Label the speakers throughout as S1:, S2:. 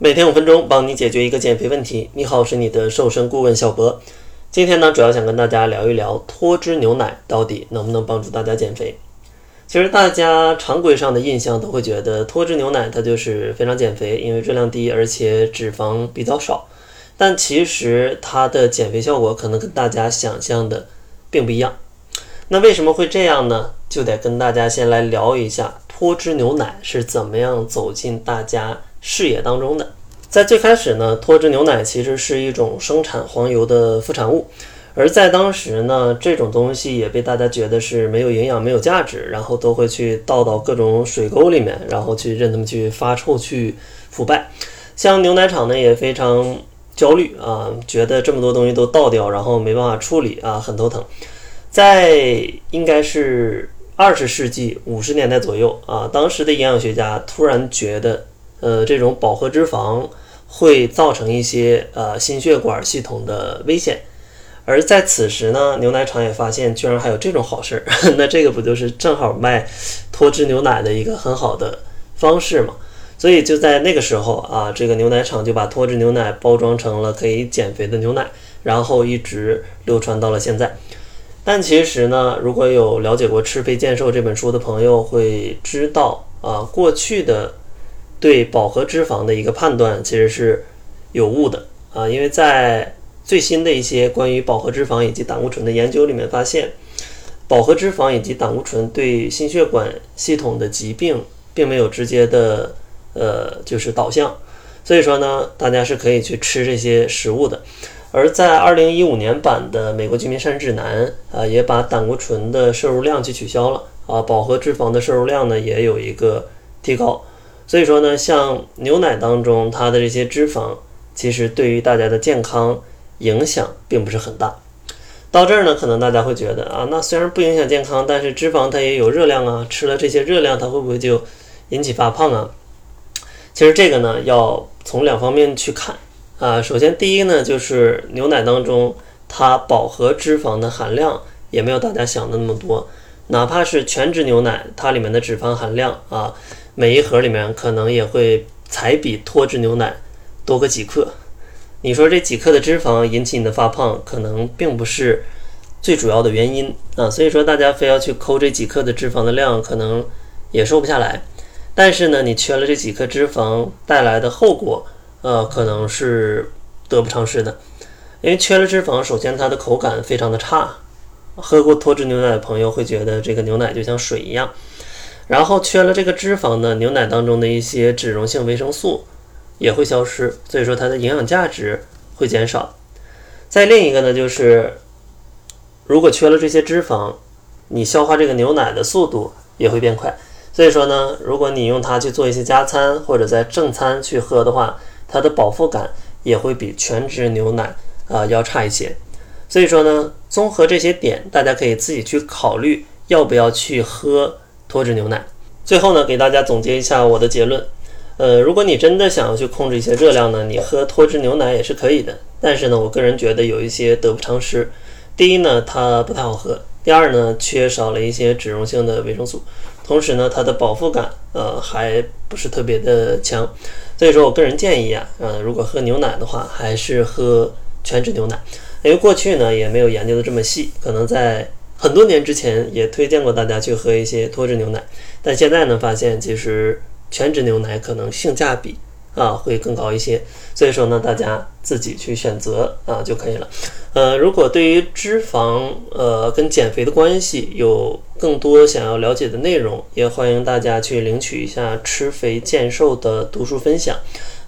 S1: 每天五分钟，帮你解决一个减肥问题。你好，我是你的瘦身顾问小博。今天呢，主要想跟大家聊一聊脱脂牛奶到底能不能帮助大家减肥。其实大家常规上的印象都会觉得脱脂牛奶它就是非常减肥，因为热量低，而且脂肪比较少。但其实它的减肥效果可能跟大家想象的并不一样。那为什么会这样呢？就得跟大家先来聊一下脱脂牛奶是怎么样走进大家。视野当中的，在最开始呢，脱脂牛奶其实是一种生产黄油的副产物，而在当时呢，这种东西也被大家觉得是没有营养、没有价值，然后都会去倒到各种水沟里面，然后去任他们去发臭、去腐败。像牛奶厂呢，也非常焦虑啊，觉得这么多东西都倒掉，然后没办法处理啊，很头疼。在应该是二十世纪五十年代左右啊，当时的营养学家突然觉得。呃，这种饱和脂肪会造成一些呃心血管系统的危险，而在此时呢，牛奶厂也发现居然还有这种好事儿，那这个不就是正好卖脱脂牛奶的一个很好的方式吗？所以就在那个时候啊，这个牛奶厂就把脱脂牛奶包装成了可以减肥的牛奶，然后一直流传到了现在。但其实呢，如果有了解过《吃肥健瘦》这本书的朋友会知道啊，过去的。对饱和脂肪的一个判断其实是有误的啊，因为在最新的一些关于饱和脂肪以及胆固醇的研究里面发现，饱和脂肪以及胆固醇对心血管系统的疾病并没有直接的呃就是导向，所以说呢，大家是可以去吃这些食物的。而在二零一五年版的美国居民膳食指南啊，也把胆固醇的摄入量去取消了啊，饱和脂肪的摄入量呢也有一个提高。所以说呢，像牛奶当中它的这些脂肪，其实对于大家的健康影响并不是很大。到这儿呢，可能大家会觉得啊，那虽然不影响健康，但是脂肪它也有热量啊，吃了这些热量，它会不会就引起发胖啊？其实这个呢，要从两方面去看啊。首先，第一呢，就是牛奶当中它饱和脂肪的含量也没有大家想的那么多，哪怕是全脂牛奶，它里面的脂肪含量啊。每一盒里面可能也会才比脱脂牛奶多个几克，你说这几克的脂肪引起你的发胖，可能并不是最主要的原因啊。所以说大家非要去抠这几克的脂肪的量，可能也瘦不下来。但是呢，你缺了这几克脂肪带来的后果，呃，可能是得不偿失的。因为缺了脂肪，首先它的口感非常的差，喝过脱脂牛奶的朋友会觉得这个牛奶就像水一样。然后缺了这个脂肪呢，牛奶当中的一些脂溶性维生素也会消失，所以说它的营养价值会减少。再另一个呢，就是如果缺了这些脂肪，你消化这个牛奶的速度也会变快。所以说呢，如果你用它去做一些加餐或者在正餐去喝的话，它的饱腹感也会比全脂牛奶啊要差一些。所以说呢，综合这些点，大家可以自己去考虑要不要去喝。脱脂牛奶，最后呢，给大家总结一下我的结论。呃，如果你真的想要去控制一些热量呢，你喝脱脂牛奶也是可以的。但是呢，我个人觉得有一些得不偿失。第一呢，它不太好喝；第二呢，缺少了一些脂溶性的维生素。同时呢，它的饱腹感呃还不是特别的强。所以说我个人建议啊，呃，如果喝牛奶的话，还是喝全脂牛奶。因为过去呢也没有研究的这么细，可能在。很多年之前也推荐过大家去喝一些脱脂牛奶，但现在呢发现其实全脂牛奶可能性价比啊会更高一些，所以说呢大家自己去选择啊就可以了。呃，如果对于脂肪呃跟减肥的关系有更多想要了解的内容，也欢迎大家去领取一下吃肥健瘦的读书分享。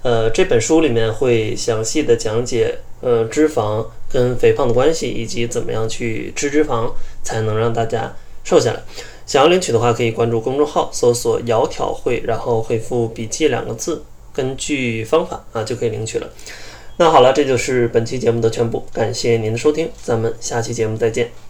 S1: 呃，这本书里面会详细的讲解，呃，脂肪跟肥胖的关系，以及怎么样去吃脂肪才能让大家瘦下来。想要领取的话，可以关注公众号，搜索“窈窕会”，然后回复“笔记”两个字，根据方法啊就可以领取了。那好了，这就是本期节目的全部，感谢您的收听，咱们下期节目再见。